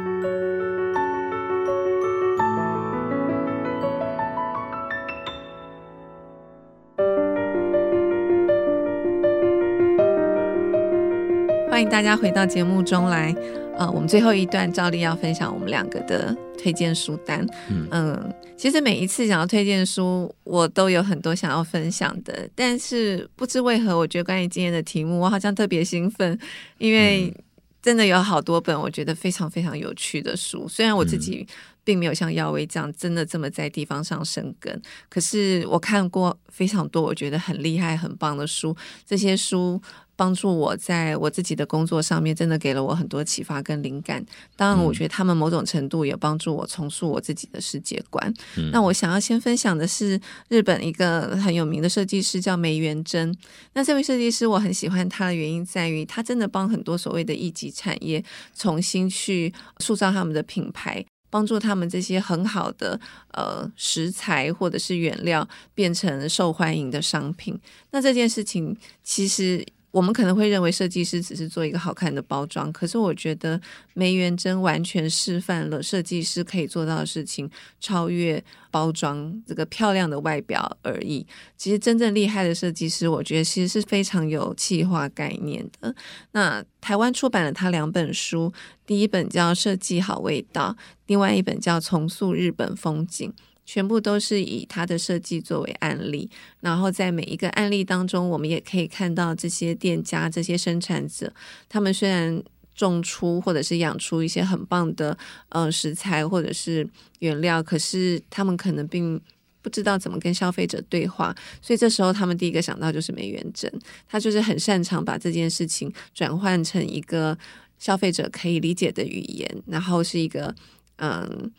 欢迎大家回到节目中来，呃，我们最后一段照例要分享我们两个的推荐书单。嗯，嗯，其实每一次想要推荐书，我都有很多想要分享的，但是不知为何，我觉得关于今天的题目，我好像特别兴奋，因为真的有好多本我觉得非常非常有趣的书。虽然我自己并没有像耀威这样真的这么在地方上生根，可是我看过非常多我觉得很厉害、很棒的书，这些书。帮助我在我自己的工作上面，真的给了我很多启发跟灵感。当然，我觉得他们某种程度也帮助我重塑我自己的世界观。嗯、那我想要先分享的是日本一个很有名的设计师叫梅原真。那这位设计师我很喜欢他的原因在于，他真的帮很多所谓的一级产业重新去塑造他们的品牌，帮助他们这些很好的呃食材或者是原料变成受欢迎的商品。那这件事情其实。我们可能会认为设计师只是做一个好看的包装，可是我觉得梅元珍完全示范了设计师可以做到的事情，超越包装这个漂亮的外表而已。其实真正厉害的设计师，我觉得其实是非常有企划概念的。那台湾出版了他两本书，第一本叫《设计好味道》，另外一本叫《重塑日本风景》。全部都是以他的设计作为案例，然后在每一个案例当中，我们也可以看到这些店家、这些生产者，他们虽然种出或者是养出一些很棒的呃食材或者是原料，可是他们可能并不知道怎么跟消费者对话，所以这时候他们第一个想到就是梅元珍，他就是很擅长把这件事情转换成一个消费者可以理解的语言，然后是一个嗯。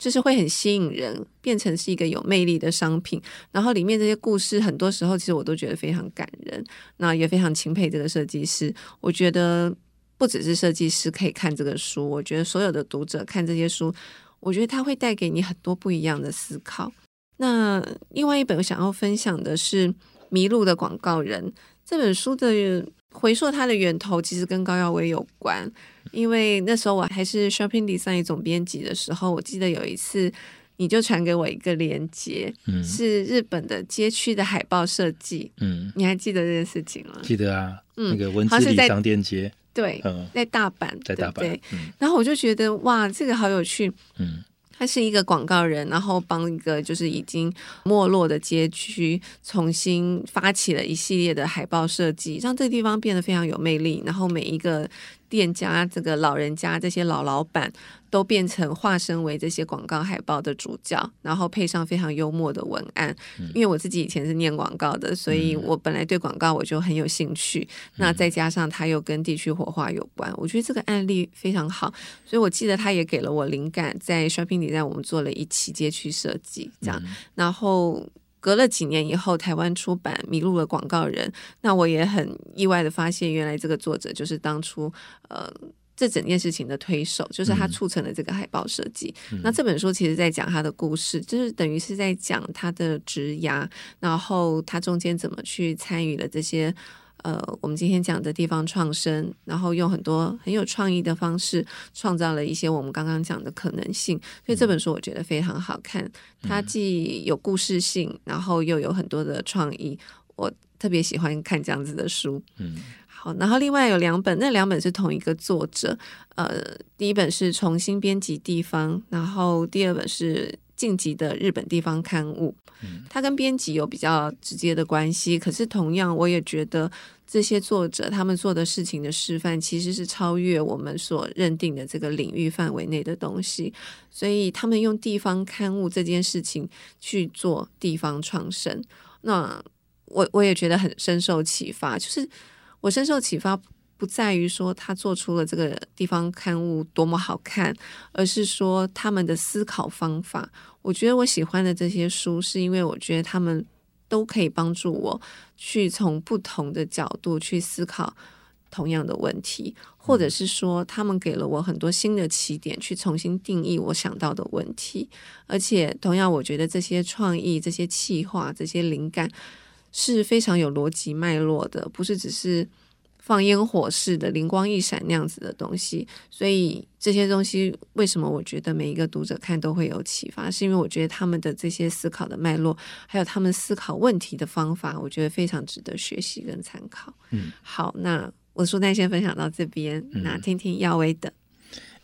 就是会很吸引人，变成是一个有魅力的商品。然后里面这些故事，很多时候其实我都觉得非常感人，那也非常钦佩这个设计师。我觉得不只是设计师可以看这个书，我觉得所有的读者看这些书，我觉得它会带给你很多不一样的思考。那另外一本我想要分享的是《迷路的广告人》这本书的。回溯它的源头，其实跟高耀威有关，因为那时候我还是 Shopping Design 总编辑的时候，我记得有一次你就传给我一个链接，嗯，是日本的街区的海报设计，嗯，你还记得这件事情吗？记得啊，嗯，那个文字里商店街，对，嗯，在大阪，在大阪，对，嗯，然后我就觉得哇，这个好有趣，嗯。他是一个广告人，然后帮一个就是已经没落的街区重新发起了一系列的海报设计，让这个地方变得非常有魅力。然后每一个店家、这个老人家、这些老老板。都变成化身为这些广告海报的主角，然后配上非常幽默的文案。嗯、因为我自己以前是念广告的，所以我本来对广告我就很有兴趣。嗯、那再加上它又跟地区活化有关，我觉得这个案例非常好。所以我记得他也给了我灵感，在 Shopping Design 我们做了一期街区设计，这样。嗯、然后隔了几年以后，台湾出版《迷路的广告人》，那我也很意外的发现，原来这个作者就是当初呃。这整件事情的推手就是他促成了这个海报设计。嗯、那这本书其实在讲他的故事，就是等于是在讲他的职涯，然后他中间怎么去参与了这些呃，我们今天讲的地方创生，然后用很多很有创意的方式创造了一些我们刚刚讲的可能性。所以这本书我觉得非常好看，它既有故事性，然后又有很多的创意，我特别喜欢看这样子的书。嗯。好，然后另外有两本，那两本是同一个作者，呃，第一本是重新编辑地方，然后第二本是晋级的日本地方刊物。嗯，它跟编辑有比较直接的关系，可是同样，我也觉得这些作者他们做的事情的示范，其实是超越我们所认定的这个领域范围内的东西，所以他们用地方刊物这件事情去做地方创生，那我我也觉得很深受启发，就是。我深受启发，不在于说他做出了这个地方刊物多么好看，而是说他们的思考方法。我觉得我喜欢的这些书，是因为我觉得他们都可以帮助我去从不同的角度去思考同样的问题，或者是说他们给了我很多新的起点，去重新定义我想到的问题。而且同样，我觉得这些创意、这些气划、这些灵感。是非常有逻辑脉络的，不是只是放烟火式的灵光一闪那样子的东西。所以这些东西为什么我觉得每一个读者看都会有启发，是因为我觉得他们的这些思考的脉络，还有他们思考问题的方法，我觉得非常值得学习跟参考。嗯，好，那我书单先分享到这边，嗯、那听听耀威的。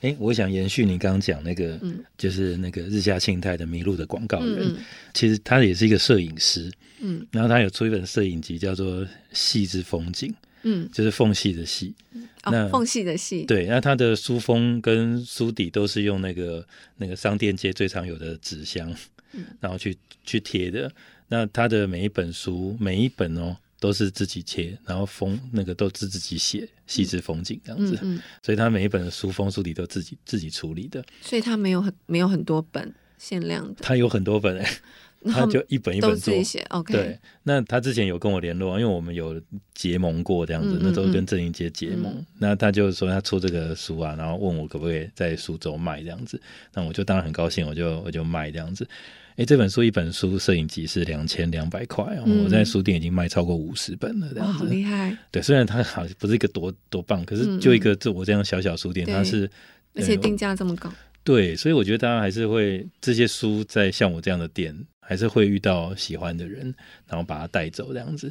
哎，我想延续你刚刚讲那个，嗯、就是那个日下庆太的迷路的广告人，嗯、其实他也是一个摄影师，嗯，然后他有出一本摄影集叫做《细之风景》，嗯，就是缝隙的隙，嗯、那、哦、缝隙的隙，对，那他的书封跟书底都是用那个那个商店街最常有的纸箱，嗯、然后去去贴的，那他的每一本书每一本哦。都是自己切，然后封那个都是自己写，细致风景这样子，嗯嗯、所以他每一本的书封书底都自己自己处理的，所以他没有很没有很多本限量的，他有很多本哎，他就一本一本做。对，那他之前有跟我联络，因为我们有结盟过这样子，嗯嗯嗯那时候跟郑英杰结盟，嗯、那他就说他出这个书啊，然后问我可不可以在苏州卖这样子，那我就当然很高兴，我就我就卖这样子。哎，这本书一本书摄影集是两千两百块，嗯、我在书店已经卖超过五十本了，这样子。好厉害！对，虽然它好像不是一个多多棒，可是就一个就我这样小小书店，嗯、它是而且定价这么高。对，所以我觉得大家还是会这些书在像我这样的店，还是会遇到喜欢的人，然后把他带走这样子。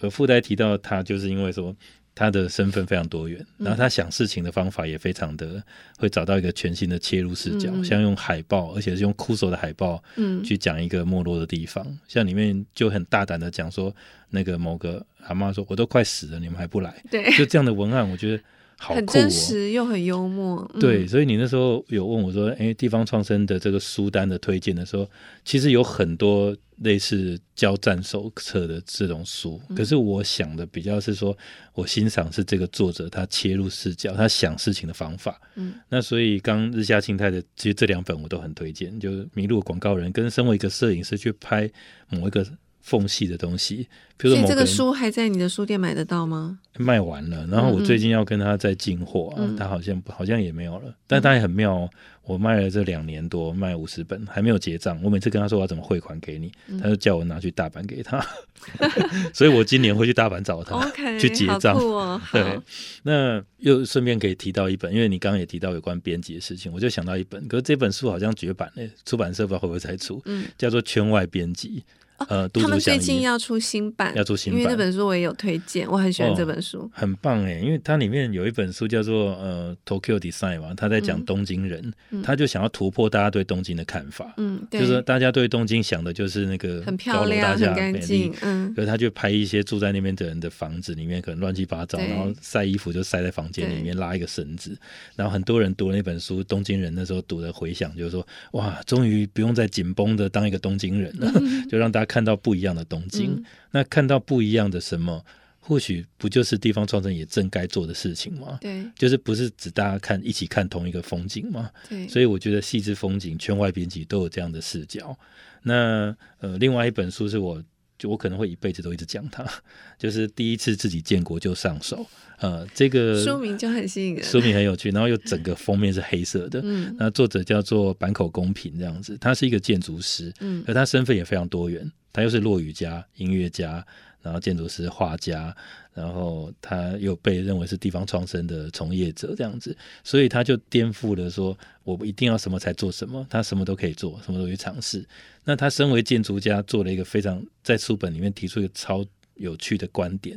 而，附带提到他，就是因为说。他的身份非常多元，然后他想事情的方法也非常的会找到一个全新的切入视角，嗯、像用海报，而且是用枯手的海报，嗯，去讲一个没落的地方，嗯、像里面就很大胆的讲说，那个某个阿妈说，我都快死了，你们还不来？对，就这样的文案，我觉得。好酷哦，很真实又很幽默，嗯、对，所以你那时候有问我说：“哎，地方创生的这个书单的推荐的时候，其实有很多类似交战手册的这种书。嗯、可是我想的比较是说，我欣赏是这个作者他切入视角，他想事情的方法。嗯，那所以刚日下庆太的其实这两本我都很推荐，就是《迷路广告人》跟身为一个摄影师去拍某一个。缝隙的东西，比如说，所以这个书还在你的书店买得到吗？卖完了，然后我最近要跟他再进货，嗯嗯，他好像好像也没有了，但他也很妙哦。我卖了这两年多，卖五十本还没有结账。我每次跟他说我要怎么汇款给你，嗯、他就叫我拿去大阪给他，所以我今年会去大阪找他 去结账。哦、对，那又顺便可以提到一本，因为你刚刚也提到有关编辑的事情，我就想到一本，可是这本书好像绝版了，出版社不知道会不会再出，嗯、叫做《圈外编辑》。呃，他们最近要出新版，要出新版，因为那本书我也有推荐，我很喜欢这本书，很棒哎，因为它里面有一本书叫做呃 Tokyo Design 嘛，他在讲东京人，他就想要突破大家对东京的看法，嗯，就是大家对东京想的就是那个很漂亮、很干净，嗯，可是他就拍一些住在那边的人的房子里面可能乱七八糟，然后晒衣服就晒在房间里面，拉一个绳子，然后很多人读了那本书，东京人那时候读的回想就是说，哇，终于不用再紧绷的当一个东京人了，就让大家看到不一样的。东京，嗯、那看到不一样的什么，或许不就是地方创生也正该做的事情吗？对，就是不是指大家看一起看同一个风景吗？对，所以我觉得细致风景圈外编辑都有这样的视角。那呃，另外一本书是我就我可能会一辈子都一直讲它，就是第一次自己建国就上手。呃，这个书名就很吸引人，书名很有趣，然后又整个封面是黑色的。嗯，那作者叫做坂口公平，这样子，他是一个建筑师，嗯，而他身份也非常多元。他又是落语家、音乐家，然后建筑师、画家，然后他又被认为是地方创生的从业者，这样子，所以他就颠覆了说，我一定要什么才做什么，他什么都可以做，什么都去尝试。那他身为建筑家，做了一个非常在书本里面提出一个超有趣的观点。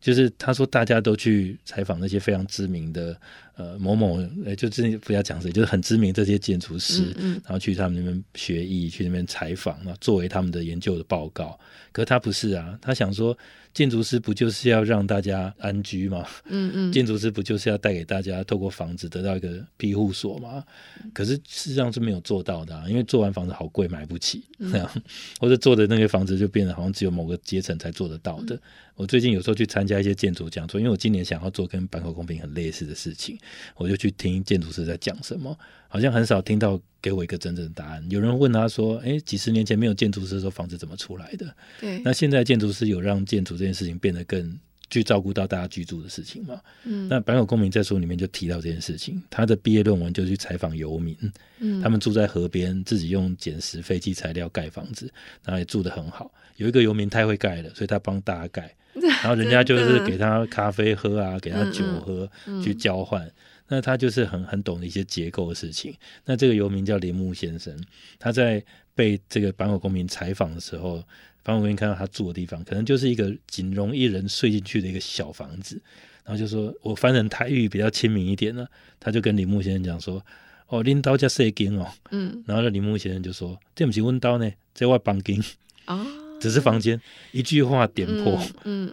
就是他说，大家都去采访那些非常知名的呃某某，呃，就是不要讲谁，就是很知名这些建筑师，嗯嗯然后去他们那边学艺，去那边采访，然后作为他们的研究的报告。可是他不是啊，他想说。建筑师不就是要让大家安居吗？嗯嗯，建筑师不就是要带给大家透过房子得到一个庇护所吗？可是事实上是没有做到的啊，因为做完房子好贵，买不起，这样，嗯，或者做的那些房子就变得好像只有某个阶层才做得到的。嗯，我最近有时候去参加一些建筑讲座，因为我今年想要做跟坂口公平很类似的事情，我就去听建筑师在讲什么。好像很少听到给我一个真正的答案。有人问他说：“哎，几十年前没有建筑师的时候，房子怎么出来的？”对。那现在建筑师有让建筑这件事情变得更去照顾到大家居住的事情吗？嗯。那坂口公民在书里面就提到这件事情。他的毕业论文就去采访游民，嗯，他们住在河边，自己用捡拾废弃材料盖房子，然后也住得很好。有一个游民太会盖了，所以他帮大家盖，然后人家就是给他咖啡喝啊，给他酒喝，嗯嗯。去交换。那他就是很很懂的一些结构的事情。那这个游民叫铃木先生，他在被这个坂口公民采访的时候，坂口公民看到他住的地方，可能就是一个仅容一人睡进去的一个小房子，然后就说，我翻成台语比较亲民一点呢，他就跟铃木先生讲说，哦，拎刀叫细间哦，嗯，然后呢，铃木先生就说，这不是阮兜呢，这我房间，哦，只是房间，一句话点破，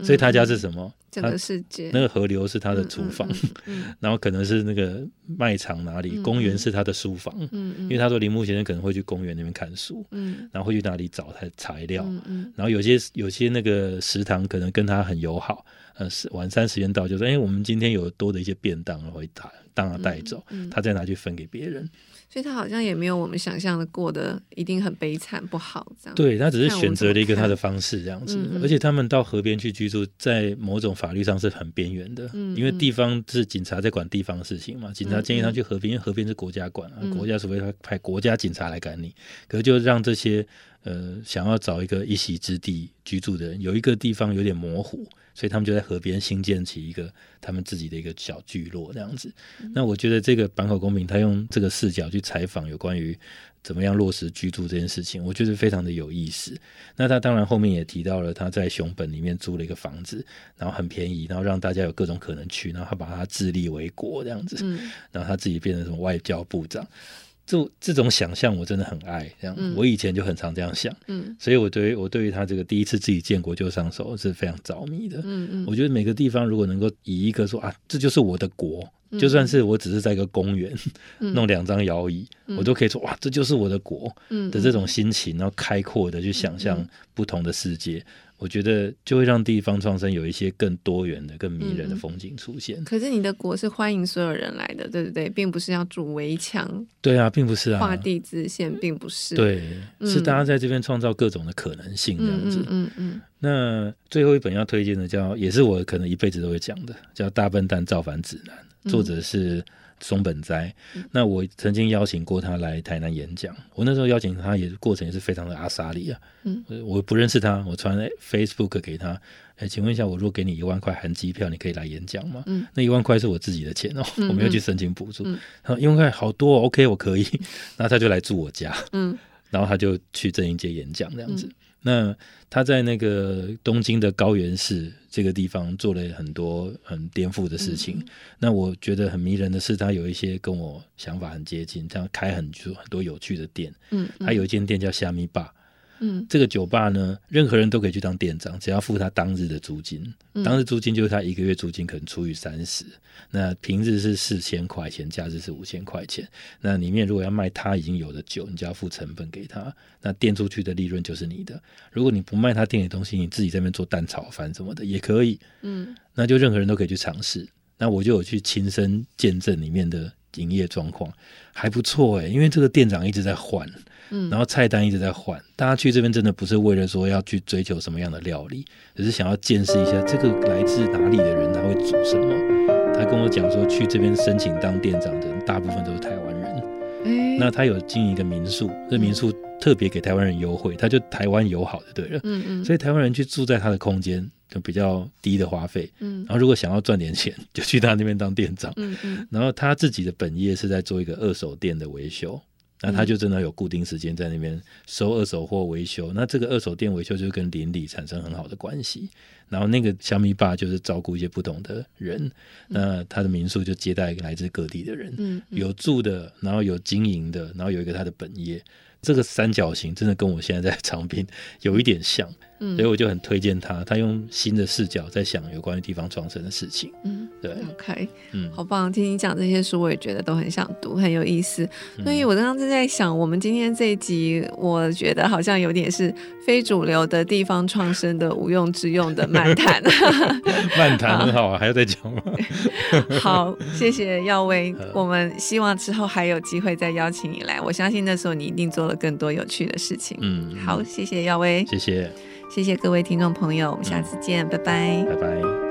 所以他家是什么？整个世界，那个河流是他的厨房，然后可能是那个卖场哪里，嗯、公园是他的书房。因为他说铃木先生可能会去公园那边看书，嗯、然后会去哪里找他的材料，嗯嗯、然后有些有些那个食堂可能跟他很友好，呃，晚餐时间到就说，哎，我们今天有多的一些便当，会带当他带走，他再拿去分给别人。所以他好像也没有我们想象的过得一定很悲惨不好这样。对，他只是选择了一个他的方式这样子，嗯嗯，而且他们到河边去居住，在某种法律上是很边缘的，因为地方是警察在管地方的事情嘛，警察建议他去河边，因为河边是国家管啊，国家除非他派国家警察来赶你，可是就让这些呃想要找一个一席之地居住的人，有一个地方有点模糊。所以他们就在河边新建起一个他们自己的一个小聚落这样子。那我觉得这个坂口公平他用这个视角去采访有关于怎么样落实居住这件事情，我觉得非常的有意思。那他当然后面也提到了他在熊本里面租了一个房子，然后很便宜，然后让大家有各种可能去，然后他把它自立为国这样子，然后他自己变成什么外交部长。这这种想象我真的很爱，这样、嗯、我以前就很常这样想，嗯，所以我对于我对于他这个第一次自己建国就上手是非常着迷的，嗯嗯，我觉得每个地方如果能够以一个说啊，这就是我的国。就算是我只是在一个公园、嗯、弄两张摇椅，嗯、我都可以说哇，这就是我的国的这种心情，然后开阔的去想象不同的世界，嗯、我觉得就会让地方创生有一些更多元的、更迷人的风景出现。可是你的国是欢迎所有人来的，对不对？并不是要筑围墙。对啊，并不是啊，画地自限，并不是。对，是大家在这边创造各种的可能性，这样子。嗯嗯，嗯，嗯。那最后一本要推荐的叫，也是我可能一辈子都会讲的，叫《大笨蛋造反指南》。作者是松本哉，嗯、那我曾经邀请过他来台南演讲。我那时候邀请他，也过程也是非常的阿莎力啊。嗯，我不认识他，我传 Facebook 给他。哎，请问一下，我如果给你一万块含机票，你可以来演讲吗？嗯，那一万块是我自己的钱哦，嗯、我没有去申请补助。嗯，一万块好多、哦、，OK，我可以。然后他就来住我家。嗯，然后他就去正英街演讲这样子。嗯那他在那个东京的高原市这个地方做了很多很颠覆的事情。嗯、那我觉得很迷人的是，他有一些跟我想法很接近，这样开很多很多有趣的店。嗯，嗯他有一间店叫虾米吧。嗯，这个酒吧呢，任何人都可以去当店长，只要付他当日的租金。嗯、当日租金就是他一个月租金，可能除以三十。那平日是四千块钱，假日是五千块钱。那里面如果要卖他已经有的酒，你就要付成本给他。那店出去的利润就是你的。如果你不卖他店里东西，你自己在那边做蛋炒饭什么的也可以。嗯，那就任何人都可以去尝试。那我就有去亲身见证里面的营业状况，还不错哎，因为这个店长一直在换。嗯，然后菜单一直在换，大家去这边真的不是为了说要去追求什么样的料理，只是想要见识一下这个来自哪里的人他会煮什么。他跟我讲说，去这边申请当店长的人大部分都是台湾人。欸、那他有经营一个民宿，这民宿特别给台湾人优惠，他就台湾友好的对了。嗯嗯，所以台湾人去住在他的空间就比较低的花费。嗯，然后如果想要赚点钱，就去他那边当店长。嗯嗯，然后他自己的本业是在做一个二手店的维修。那他就真的有固定时间在那边收二手货维修，那这个二手店维修就跟邻里产生很好的关系。然后那个小米爸就是照顾一些不同的人，那他的民宿就接待来自各地的人，有住的，然后有经营的，然后有一个他的本业，这个三角形真的跟我现在在 长滨有一点像。嗯，所以我就很推荐他，他用新的视角在想有关于地方创生的事情。嗯，对，OK，嗯，好棒！听你讲这些书，我也觉得都很想读，很有意思。所以我刚刚正在想，我们今天这一集，我觉得好像有点是非主流的地方创生的无用之用的漫谈。漫谈很好啊，还要再讲吗？好，谢谢耀威。我们希望之后还有机会再邀请你来，我相信那时候你一定做了更多有趣的事情。嗯，好，谢谢耀威，谢谢。谢谢各位听众朋友，我们下次见，拜拜，拜拜。